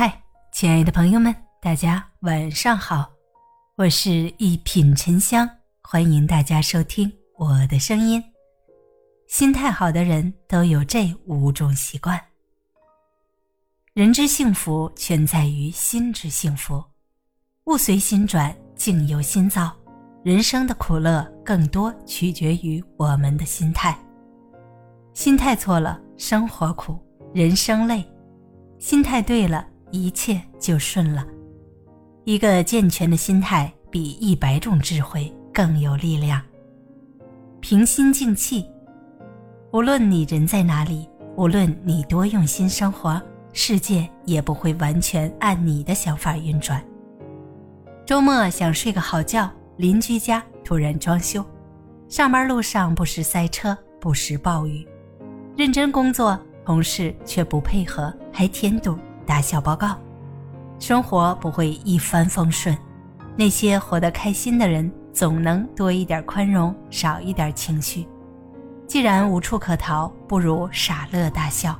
嗨，亲爱的朋友们，大家晚上好，我是一品沉香，欢迎大家收听我的声音。心态好的人都有这五种习惯。人之幸福全在于心之幸福，物随心转，境由心造。人生的苦乐更多取决于我们的心态。心态错了，生活苦，人生累；心态对了。一切就顺了。一个健全的心态比一百种智慧更有力量。平心静气，无论你人在哪里，无论你多用心生活，世界也不会完全按你的想法运转。周末想睡个好觉，邻居家突然装修，上班路上不时塞车，不时暴雨，认真工作，同事却不配合，还添堵。打小报告，生活不会一帆风顺。那些活得开心的人，总能多一点宽容，少一点情绪。既然无处可逃，不如傻乐大笑。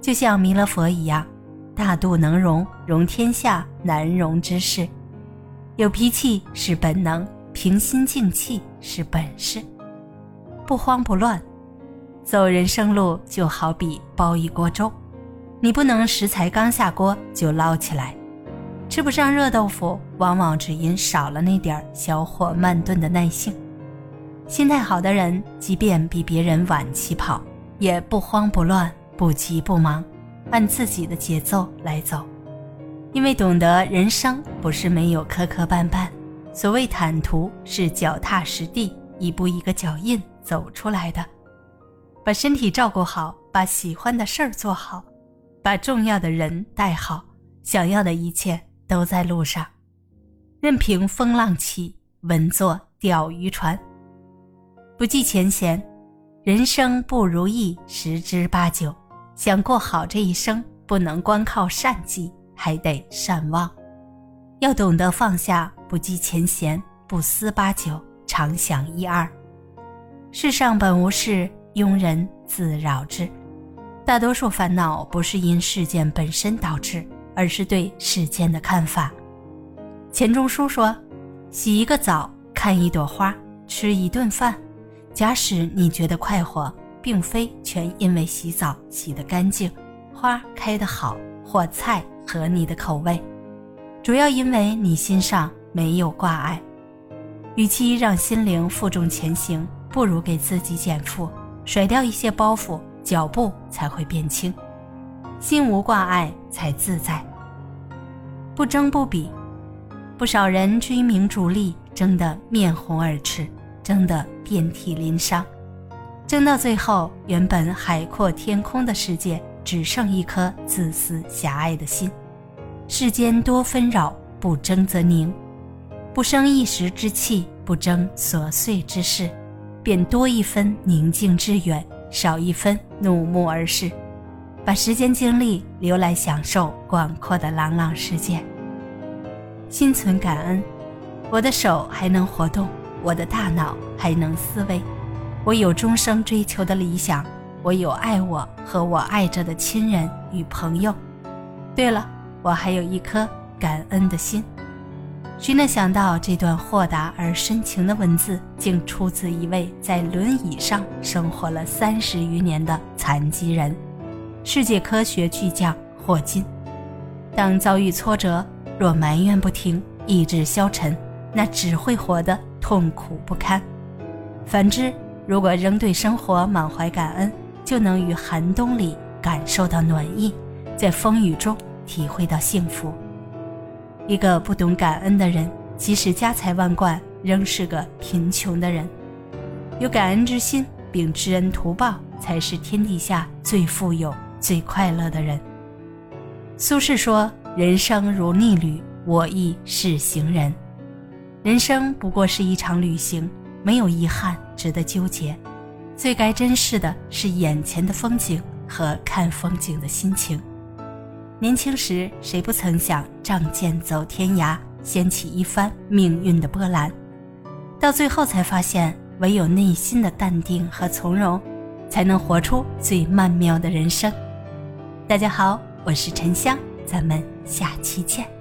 就像弥勒佛一样，大度能容，容天下难容之事。有脾气是本能，平心静气是本事。不慌不乱，走人生路就好比煲一锅粥。你不能食材刚下锅就捞起来，吃不上热豆腐，往往只因少了那点小火慢炖的耐性。心态好的人，即便比别人晚起跑，也不慌不乱，不急不忙，按自己的节奏来走。因为懂得人生不是没有磕磕绊绊，所谓坦途是脚踏实地，一步一个脚印走出来的。把身体照顾好，把喜欢的事儿做好。把重要的人带好，想要的一切都在路上。任凭风浪起，稳坐钓鱼船。不计前嫌，人生不如意十之八九。想过好这一生，不能光靠善计，还得善忘。要懂得放下，不计前嫌，不思八九，常想一二。世上本无事，庸人自扰之。大多数烦恼不是因事件本身导致，而是对事件的看法。钱钟书说：“洗一个澡，看一朵花，吃一顿饭，假使你觉得快活，并非全因为洗澡洗得干净，花开得好，或菜合你的口味，主要因为你心上没有挂碍。与其让心灵负重前行，不如给自己减负，甩掉一些包袱。”脚步才会变轻，心无挂碍才自在。不争不比，不少人追名逐利，争得面红耳赤，争得遍体鳞伤，争到最后，原本海阔天空的世界，只剩一颗自私狭隘的心。世间多纷扰，不争则宁，不生一时之气，不争琐碎之事，便多一分宁静致远。少一分怒目而视，把时间精力留来享受广阔的朗朗世界。心存感恩，我的手还能活动，我的大脑还能思维，我有终生追求的理想，我有爱我和我爱着的亲人与朋友。对了，我还有一颗感恩的心。谁能想到这段豁达而深情的文字，竟出自一位在轮椅上生活了三十余年的残疾人，世界科学巨匠霍金。当遭遇挫折，若埋怨不停，意志消沉，那只会活得痛苦不堪；反之，如果仍对生活满怀感恩，就能于寒冬里感受到暖意，在风雨中体会到幸福。一个不懂感恩的人，即使家财万贯，仍是个贫穷的人。有感恩之心并知恩图报，才是天底下最富有、最快乐的人。苏轼说：“人生如逆旅，我亦是行人。”人生不过是一场旅行，没有遗憾值得纠结。最该珍视的是眼前的风景和看风景的心情。年轻时，谁不曾想仗剑走天涯，掀起一番命运的波澜？到最后才发现，唯有内心的淡定和从容，才能活出最曼妙的人生。大家好，我是沉香，咱们下期见。